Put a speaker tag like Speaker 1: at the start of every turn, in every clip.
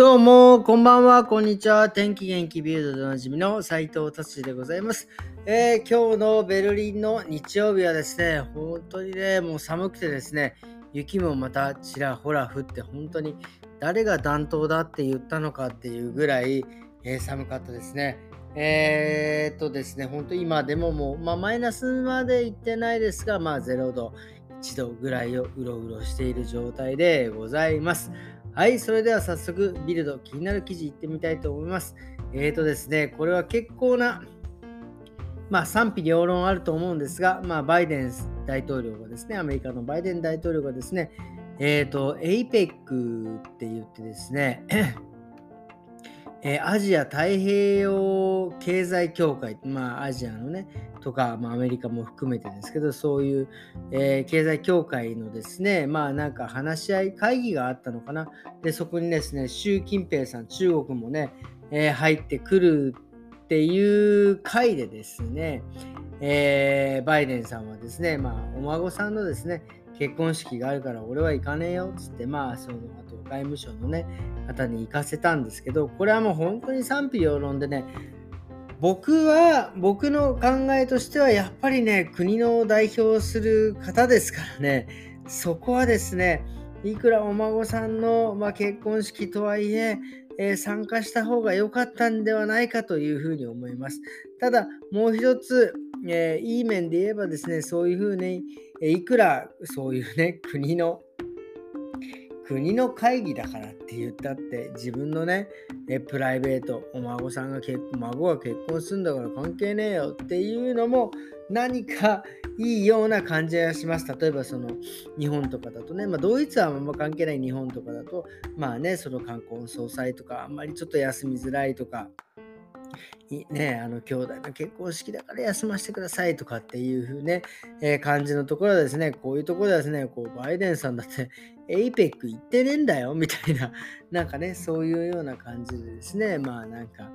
Speaker 1: どうも、こんばんは、こんにちは。天気元気ビルドでおなじみの斉藤達でございます、えー、今日のベルリンの日曜日はですね、本当にね、もう寒くてですね、雪もまたちらほら降って、本当に誰が暖冬だって言ったのかっていうぐらい、えー、寒かったですね。えー、っとですね、本当今でももう、まあ、マイナスまで行ってないですが、まあ0度、1度ぐらいをうろうろしている状態でございます。はい、それでは早速、ビルド気になる記事いってみたいと思います。えーとですね、これは結構な、まあ、賛否両論あると思うんですが、まあ、バイデン大統領がですね、アメリカのバイデン大統領がですね、えっ、ー、と、APEC って言ってですね、えー、アジア太平洋経済協会、まあアジアのね、とか、まあ、アメリカも含めてですけど、そういう、えー、経済協会のですね、まあなんか話し合い会議があったのかな。で、そこにですね、習近平さん、中国もね、えー、入ってくるっていう会でですね、え、バイデンさんはですね、まあお孫さんのですね、結婚式があるから俺は行かねえよっつって、まあその後外務省のね、方に行かせたんですけど、これはもう本当に賛否両論でね、僕は、僕の考えとしては、やっぱりね、国の代表する方ですからね、そこはですね、いくらお孫さんの、まあ、結婚式とはいええー、参加した方が良かったんではないかというふうに思います。ただ、もう一つ、えー、いい面で言えばですね、そういうふうに、いくらそういうね、国の国の会議だからって言ったって自分のねえプライベートお孫さんが結孫が結婚するんだから関係ねえよっていうのも何かいいような感じがします。例えばその日本とかだとね、まあ、ドイツはあんま関係ない日本とかだとまあねその観光総裁とかあんまりちょっと休みづらいとかね、あの兄弟の結婚式だから休ませてくださいとかっていう風ね、えー、感じのところですね、こういうところでですね、こうバイデンさんだって APEC 行ってねえんだよみたいな、なんかね、そういうような感じでですね、まあなんか、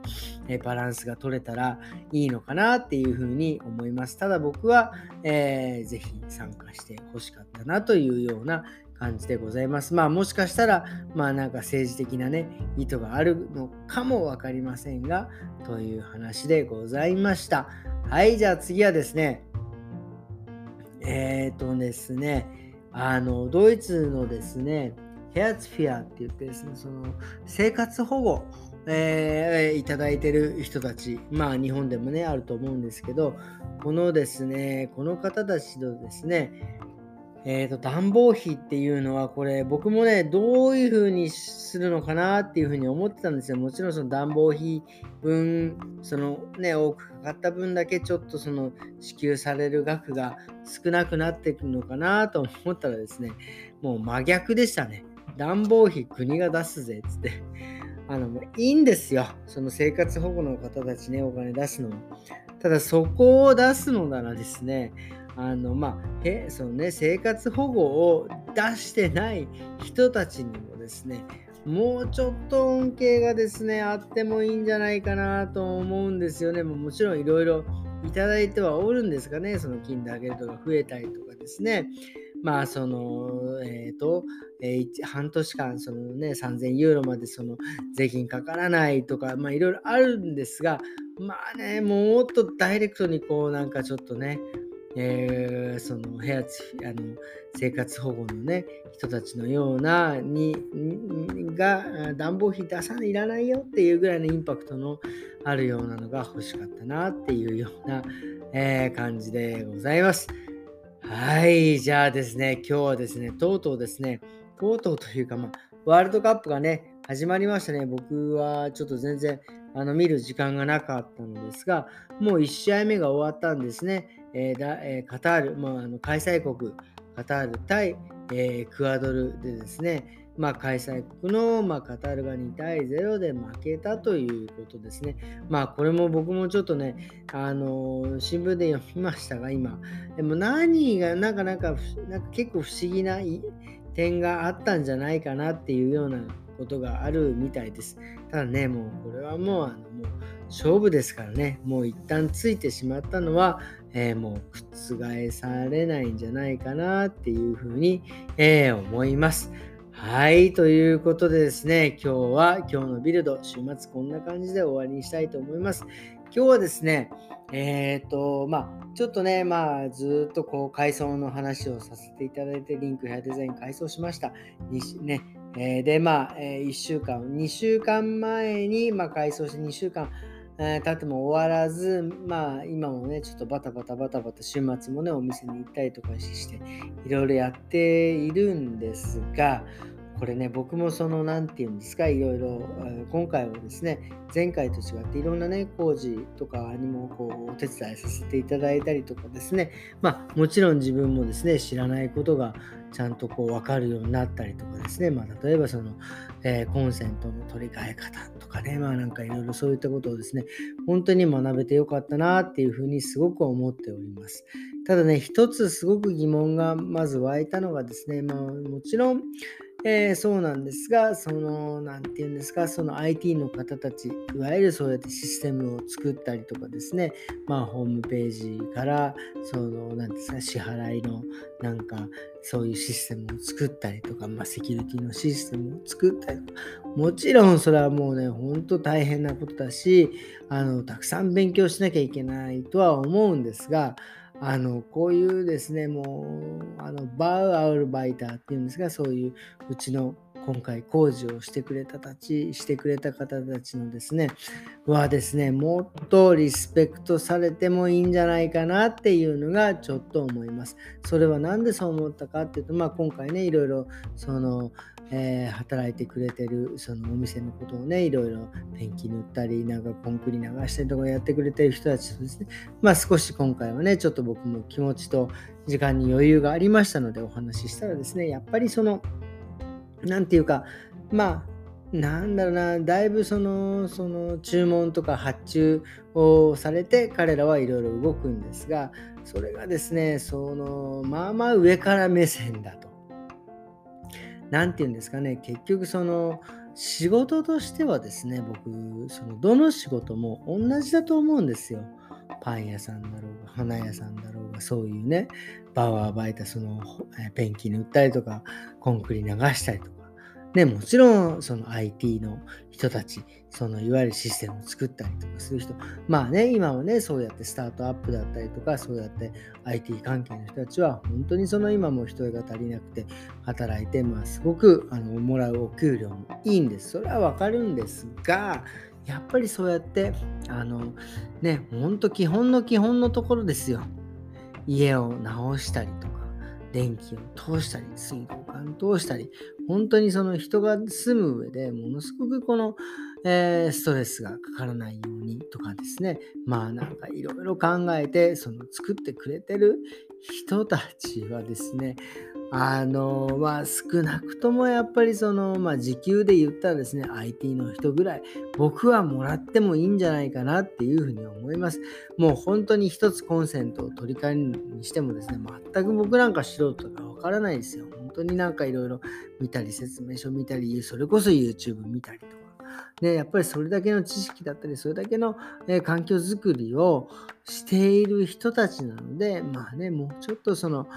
Speaker 1: えー、バランスが取れたらいいのかなっていう風に思います。ただ僕は、えー、ぜひ参加してほしかったなというような感じでございます。まあもしかしたら、まあなんか政治的なね、意図があるのかも分かりませんが、という話でございました。はい、じゃあ次はですね、えっ、ー、とですね、あの、ドイツのですね、ヘアツフィアって言ってですね、その生活保護、えー、いただいてる人たち、まあ日本でもね、あると思うんですけど、このですね、この方たちのですね、えーと、暖房費っていうのはこれ僕もねどういう風にするのかなっていう風に思ってたんですよ。もちろんその暖房費分そのね多くかかった分だけちょっとその支給される額が少なくなってくるのかなと思ったらですねもう真逆でしたね。暖房費国が出すぜっつって。あのもういいんですよ。その生活保護の方たちねお金出すのも。ただそこを出すのならですねあのまあ、そのね、生活保護を出してない人たちにもですね、もうちょっと恩恵がですね、あってもいいんじゃないかなと思うんですよね。もちろんいろいろいただいてはおるんですがね、その金だけとか増えたりとかですね。まあ、その、えっ、ー、と、えー、半年間、そのね、3000ユーロまでその税金かからないとか、まあ、いろいろあるんですが、まあね、もっとダイレクトにこう、なんかちょっとね、えー、その部屋あの生活保護のね人たちのようなにが暖房費出さないいらないよっていうぐらいのインパクトのあるようなのが欲しかったなっていうような、えー、感じでございます。はい、じゃあですね、今日はですね、とうとうですね、とうとうというか、まあ、ワールドカップがね、始まりましたね。僕はちょっと全然あの見る時間がなかったのですが、もう1試合目が終わったんですね。えーだえー、カタール、まあ、あの開催国、カタール対、えー、クアドルでですね、まあ、開催国の、まあ、カタールが2対0で負けたということですね。まあ、これも僕もちょっとね、あのー、新聞で読みましたが、今。でも何が、なんかなんか、なんか結構不思議な点があったんじゃないかなっていうようなことがあるみたいです。ただね、もうこれはもう、あのもう勝負ですからね、もう一旦ついてしまったのは、えー、もう覆されないんじゃないかなっていうふうに、えー、思います。はい、ということでですね、今日は今日のビルド、週末こんな感じで終わりにしたいと思います。今日はですね、えっ、ー、と、まあ、ちょっとね、まあ、ずっとこう、階層の話をさせていただいて、リンクヘアデザイン改装しました。ねえー、で、まあ、え、1週間、2週間前に、まあ、改装して2週間、えー、経っても終わらず、まあ、今もね、ちょっとバタバタバタバタ、週末もね、お店に行ったりとかして、いろいろやっているんですが、これね、僕もその、何て言うんですか、いろいろ、今回はですね、前回と違っていろんなね、工事とかにもこう、お手伝いさせていただいたりとかですね、まあ、もちろん自分もですね、知らないことがちゃんとこう、分かるようになったりとかですね、まあ、例えばその、えー、コンセントの取り替え方とかね、まあなんかいろいろそういったことをですね、本当に学べてよかったなっていうふうにすごく思っております。ただね、一つすごく疑問がまず湧いたのがですね、まあもちろん、えー、そうなんですが、その、なんていうんですか、その IT の方たち、いわゆるそうやってシステムを作ったりとかですね、まあ、ホームページから、その、なんですか、支払いの、なんか、そういうシステムを作ったりとか、まあ、セキュリティのシステムを作ったりとか、もちろんそれはもうね、ほんと大変なことだし、あの、たくさん勉強しなきゃいけないとは思うんですが、あの、こういうですね、もう、あの、バウアウルバイターっていうんですが、そういううちの今回工事をしてくれたたち、してくれた方たちのですね、はですね、もっとリスペクトされてもいいんじゃないかなっていうのがちょっと思います。それは何でそう思ったかっていうと、まあ今回ね、いろいろその、えー、働いてくれてるそのお店のことをね、いろいろペンキ塗ったり、なんかコンクリ流したりとかやってくれてる人たちとですね、まあ少し今回はね、ちょっと僕も気持ちと時間に余裕がありましたのでお話ししたらですね、やっぱりその、なんていうか、まあ、なんだろうな、だいぶその、その注文とか発注をされて、彼らはいろいろ動くんですが、それがですね、その、まあまあ上から目線だと。何て言うんですかね、結局その仕事としてはですね、僕、そのどの仕事も同じだと思うんですよ。パン屋さんだろうが、花屋さんだろうが、そういうね、バワーバイタそのペンキ塗ったりとか、コンクリ流したりとか、ね、もちろんその IT の人たち、そのいわゆるシステムを作ったりとかする人、まあね、今はね、そうやってスタートアップだったりとか、そうやって IT 関係の人たちは、本当にその今も人手が足りなくて働いて、まあすごくあのもらうお給料もいいんです。それはわかるんですが、やっぱりそうやって、あの、ね、ほんと基本の基本のところですよ。家を直したりとか、電気を通したり、水道管通したり、本当にその人が住む上でものすごくこの、えー、ストレスがかからないようにとかですね、まあなんかいろいろ考えて、その作ってくれてる人たちはですね、あの、まあ、少なくともやっぱりその、まあ、時給で言ったらですね、IT の人ぐらい、僕はもらってもいいんじゃないかなっていうふうに思います。もう本当に一つコンセントを取り替えるにしてもですね、全く僕なんか素人がわからないですよ。本当になんかいろいろ見たり、説明書見たり、それこそ YouTube 見たりとか。ね、やっぱりそれだけの知識だったり、それだけの、え環境づくりをしている人たちなので、まあね、もうちょっとその、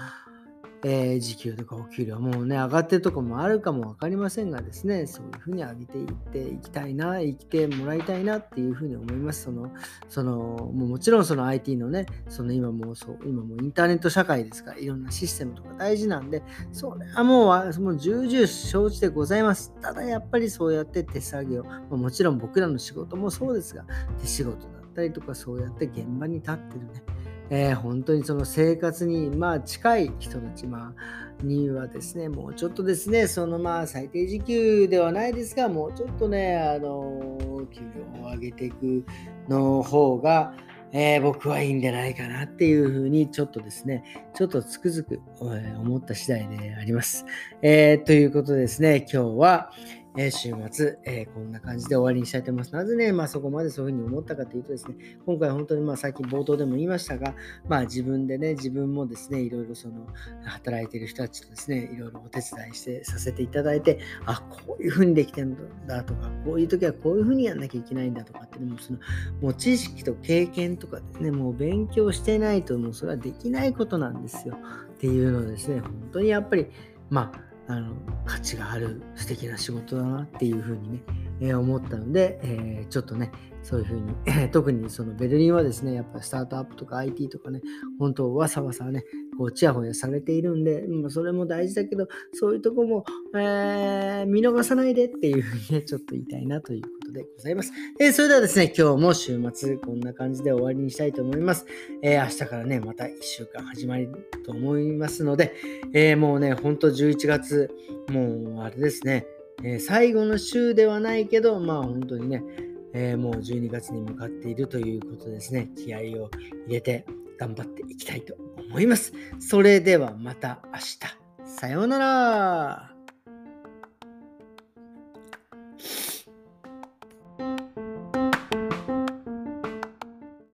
Speaker 1: えー、時給とかお給料もうね、上がってるとこもあるかも分かりませんがですね、そういうふうに上げていっていきたいな、生きてもらいたいなっていうふうに思います。その、その、もうもちろんその IT のね、その今もそう、今もインターネット社会ですから、いろんなシステムとか大事なんで、それはもう、もう重々承知でございます。ただやっぱりそうやって手作業、ま、もちろん僕らの仕事もそうですが、手仕事だったりとか、そうやって現場に立ってるね、えー、本当にその生活に、まあ、近い人たち、まあ、にはですね、もうちょっとですね、そのまあ最低時給ではないですが、もうちょっとね、あの、給料を上げていくの方が、えー、僕はいいんじゃないかなっていうふうにちょっとですね、ちょっとつくづく思った次第であります。えー、ということでですね、今日は、え週末、えー、こんな感じで終わりにしたいと思います。なぜね、まあ、そこまでそういうふうに思ったかというとですね、今回本当にまあさっき冒頭でも言いましたが、まあ自分でね、自分もですね、いろいろその働いている人たちとですね、いろいろお手伝いしてさせていただいて、あ、こういうふうにできてるんだとか、こういう時はこういうふうにやんなきゃいけないんだとかっていうのも、そのもう知識と経験とかですね、もう勉強してないともうそれはできないことなんですよっていうのをですね、本当にやっぱり、まああの価値がある素敵な仕事だなっていうふうにね、えー、思ったので、えー、ちょっとね、そういうふうに、特にそのベルリンはですね、やっぱスタートアップとか IT とかね、本当わさわさね、こう、ちやほやされているんで、それも大事だけど、そういうとこも、えー、見逃さないでっていうふうにね、ちょっと言いたいなということでございます。えー、それではですね、今日も週末、こんな感じで終わりにしたいと思います。えー、明日からね、また1週間始まると思いますので、えー、もうね、ほんと11月、もうあれですね、えー、最後の週ではないけど、まあ本当にね、えー、もう12月に向かっているということですね。気合を入れて頑張っていきたいと思います。それではまた明日。さようなら。